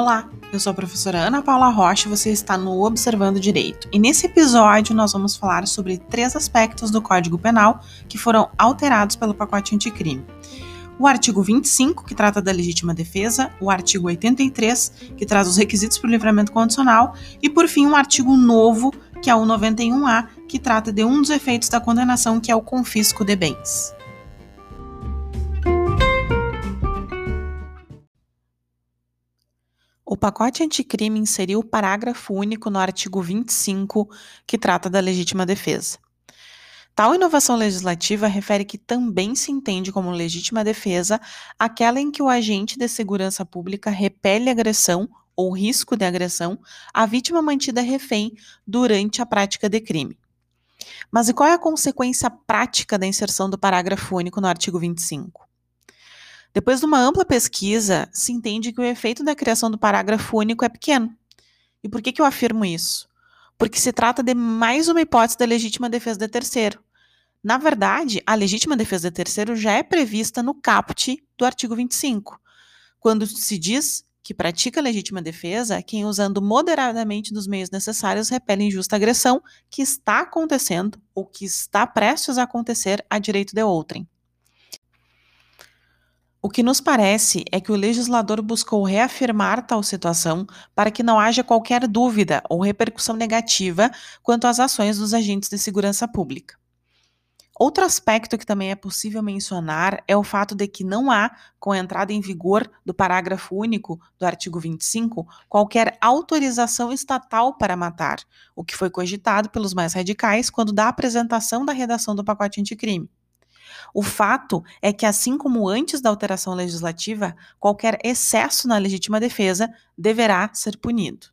Olá, eu sou a professora Ana Paula Rocha e você está no Observando Direito. E nesse episódio nós vamos falar sobre três aspectos do Código Penal que foram alterados pelo pacote anticrime. O artigo 25, que trata da legítima defesa, o artigo 83, que traz os requisitos para o livramento condicional, e por fim um artigo novo, que é o 91A, que trata de um dos efeitos da condenação, que é o confisco de bens. Pacote anticrime inseriu o parágrafo único no artigo 25, que trata da legítima defesa. Tal inovação legislativa refere que também se entende como legítima defesa aquela em que o agente de segurança pública repele agressão ou risco de agressão à vítima mantida refém durante a prática de crime. Mas e qual é a consequência prática da inserção do parágrafo único no artigo 25? Depois de uma ampla pesquisa, se entende que o efeito da criação do parágrafo único é pequeno. E por que, que eu afirmo isso? Porque se trata de mais uma hipótese da legítima defesa de terceiro. Na verdade, a legítima defesa de terceiro já é prevista no caput do artigo 25, quando se diz que pratica legítima defesa quem, usando moderadamente dos meios necessários, repele injusta agressão que está acontecendo ou que está prestes a acontecer a direito de outrem. O que nos parece é que o legislador buscou reafirmar tal situação para que não haja qualquer dúvida ou repercussão negativa quanto às ações dos agentes de segurança pública. Outro aspecto que também é possível mencionar é o fato de que não há, com a entrada em vigor do parágrafo único do artigo 25, qualquer autorização estatal para matar, o que foi cogitado pelos mais radicais quando da apresentação da redação do pacote anticrime. O fato é que, assim como antes da alteração legislativa, qualquer excesso na legítima defesa deverá ser punido.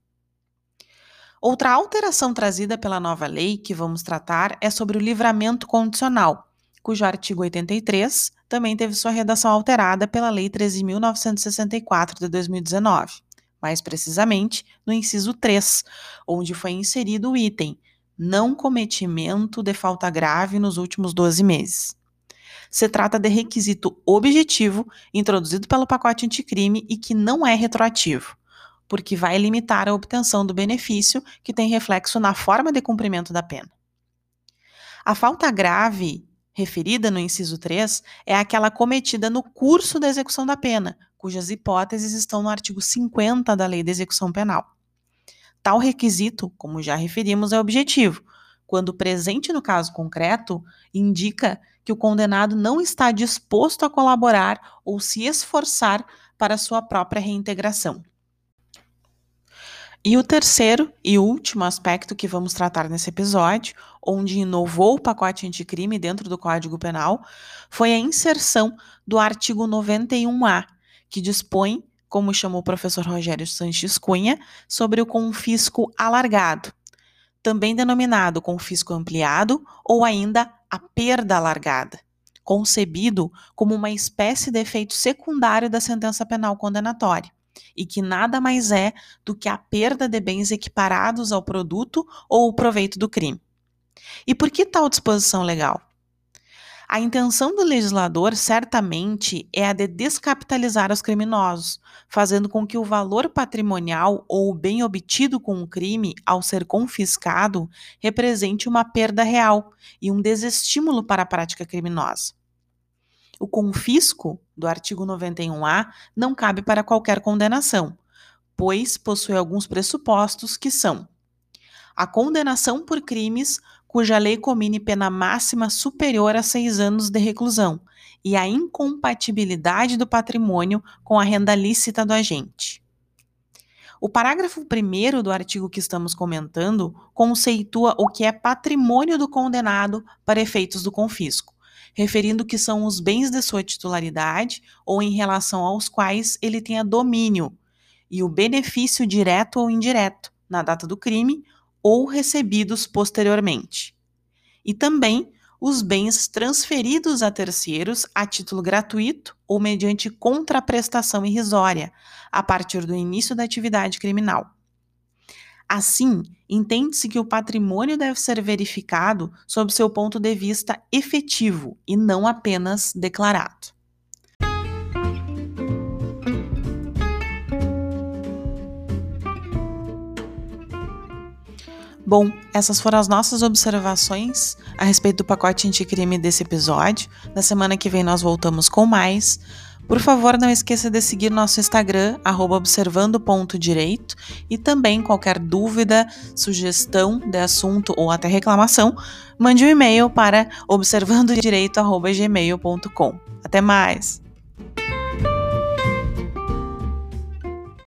Outra alteração trazida pela nova lei que vamos tratar é sobre o livramento condicional, cujo artigo 83 também teve sua redação alterada pela Lei 13.964 de 2019, mais precisamente no inciso 3, onde foi inserido o item não cometimento de falta grave nos últimos 12 meses. Se trata de requisito objetivo introduzido pelo pacote anticrime e que não é retroativo, porque vai limitar a obtenção do benefício que tem reflexo na forma de cumprimento da pena. A falta grave referida no inciso 3 é aquela cometida no curso da execução da pena, cujas hipóteses estão no artigo 50 da Lei de Execução Penal. Tal requisito, como já referimos, é objetivo, quando presente no caso concreto, indica que o condenado não está disposto a colaborar ou se esforçar para sua própria reintegração. E o terceiro e último aspecto que vamos tratar nesse episódio, onde inovou o pacote anticrime dentro do Código Penal, foi a inserção do artigo 91A, que dispõe, como chamou o professor Rogério Sanches Cunha, sobre o confisco alargado, também denominado confisco ampliado ou ainda a perda alargada, concebido como uma espécie de efeito secundário da sentença penal condenatória, e que nada mais é do que a perda de bens equiparados ao produto ou o proveito do crime. E por que tal disposição legal? A intenção do legislador certamente é a de descapitalizar os criminosos, fazendo com que o valor patrimonial ou o bem obtido com o crime, ao ser confiscado, represente uma perda real e um desestímulo para a prática criminosa. O confisco do artigo 91A não cabe para qualquer condenação, pois possui alguns pressupostos que são a condenação por crimes cuja lei comine pena máxima superior a seis anos de reclusão, e a incompatibilidade do patrimônio com a renda lícita do agente. O parágrafo 1 do artigo que estamos comentando conceitua o que é patrimônio do condenado para efeitos do confisco, referindo que são os bens de sua titularidade ou em relação aos quais ele tenha domínio, e o benefício direto ou indireto, na data do crime ou recebidos posteriormente. E também os bens transferidos a terceiros a título gratuito ou mediante contraprestação irrisória, a partir do início da atividade criminal. Assim, entende-se que o patrimônio deve ser verificado sob seu ponto de vista efetivo e não apenas declarado. Bom, essas foram as nossas observações a respeito do pacote anticrime desse episódio. Na semana que vem nós voltamos com mais. Por favor, não esqueça de seguir nosso Instagram, observando.direito, e também qualquer dúvida, sugestão de assunto ou até reclamação, mande um e-mail para observandodireito.gmail.com. Até mais!